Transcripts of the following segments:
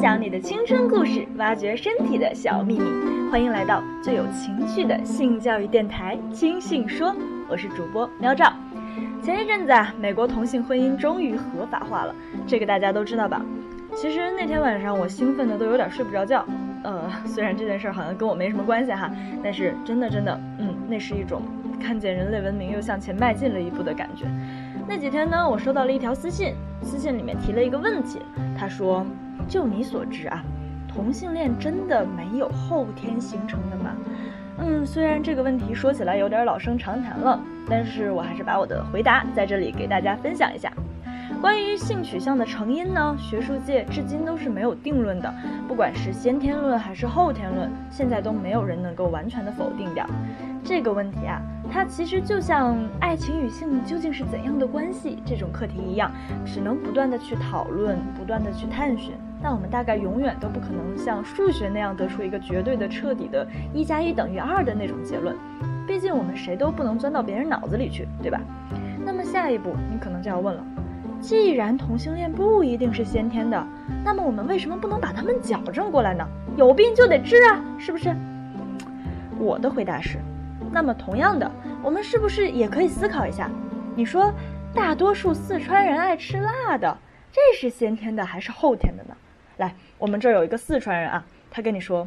享你的青春故事，挖掘身体的小秘密。欢迎来到最有情趣的性教育电台《轻信说》，我是主播喵照。前一阵子啊，美国同性婚姻终于合法化了，这个大家都知道吧？其实那天晚上我兴奋的都有点睡不着觉。呃，虽然这件事儿好像跟我没什么关系哈，但是真的真的，嗯，那是一种看见人类文明又向前迈进了一步的感觉。那几天呢，我收到了一条私信，私信里面提了一个问题，他说：“就你所知啊，同性恋真的没有后天形成的吗？”嗯，虽然这个问题说起来有点老生常谈了，但是我还是把我的回答在这里给大家分享一下。关于性取向的成因呢，学术界至今都是没有定论的，不管是先天论还是后天论，现在都没有人能够完全的否定掉。这个问题啊，它其实就像爱情与性究竟是怎样的关系这种课题一样，只能不断的去讨论，不断的去探寻。但我们大概永远都不可能像数学那样得出一个绝对的、彻底的“一加一等于二”的那种结论。毕竟我们谁都不能钻到别人脑子里去，对吧？那么下一步你可能就要问了：既然同性恋不一定是先天的，那么我们为什么不能把他们矫正过来呢？有病就得治啊，是不是？我的回答是。那么，同样的，我们是不是也可以思考一下？你说，大多数四川人爱吃辣的，这是先天的还是后天的呢？来，我们这儿有一个四川人啊，他跟你说，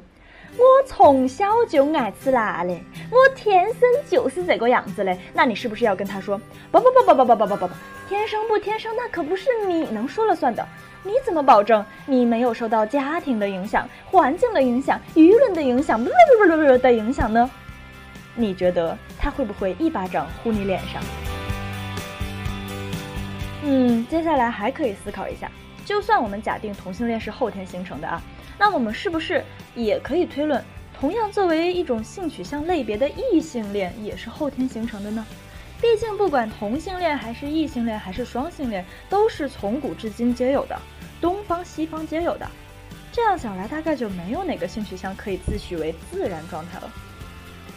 我从小就爱吃辣的，我天生就是这个样子的。那你是不是要跟他说，不不不不不不不不不不，天生不天生，那可不是你能说了算的。你怎么保证你没有受到家庭的影响、环境的影响、舆论的影响、不不不不不的影响呢？你觉得他会不会一巴掌呼你脸上？嗯，接下来还可以思考一下，就算我们假定同性恋是后天形成的啊，那我们是不是也可以推论，同样作为一种性取向类别的异性恋也是后天形成的呢？毕竟不管同性恋还是异性恋还是双性恋，都是从古至今皆有的，东方西方皆有的。这样想来，大概就没有哪个性取向可以自诩为自然状态了。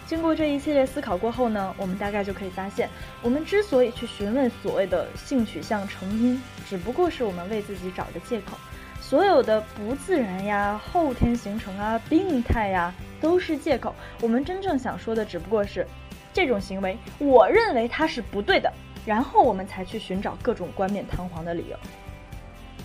经过这一系列思考过后呢，我们大概就可以发现，我们之所以去询问所谓的性取向成因，只不过是我们为自己找的借口。所有的不自然呀、后天形成啊、病态呀，都是借口。我们真正想说的，只不过是这种行为，我认为它是不对的，然后我们才去寻找各种冠冕堂皇的理由。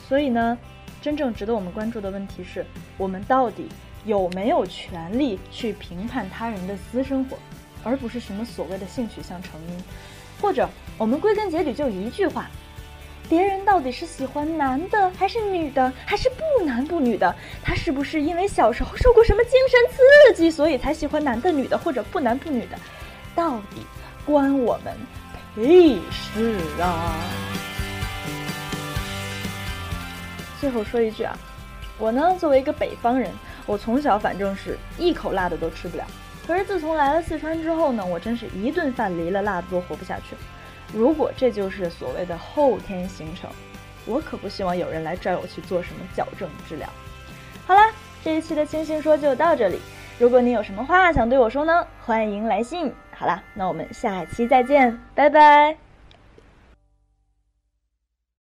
所以呢，真正值得我们关注的问题是，我们到底。有没有权利去评判他人的私生活，而不是什么所谓的性取向成因？或者我们归根结底就一句话：别人到底是喜欢男的还是女的，还是不男不女的？他是不是因为小时候受过什么精神刺激，所以才喜欢男的、女的或者不男不女的？到底关我们屁事啊！最后说一句啊，我呢作为一个北方人。我从小反正是一口辣的都吃不了，可是自从来了四川之后呢，我真是一顿饭离了辣子都活不下去。如果这就是所谓的后天形成，我可不希望有人来拽我去做什么矫正治疗。好啦，这一期的清新说就到这里。如果你有什么话想对我说呢，欢迎来信。好啦，那我们下期再见，拜拜。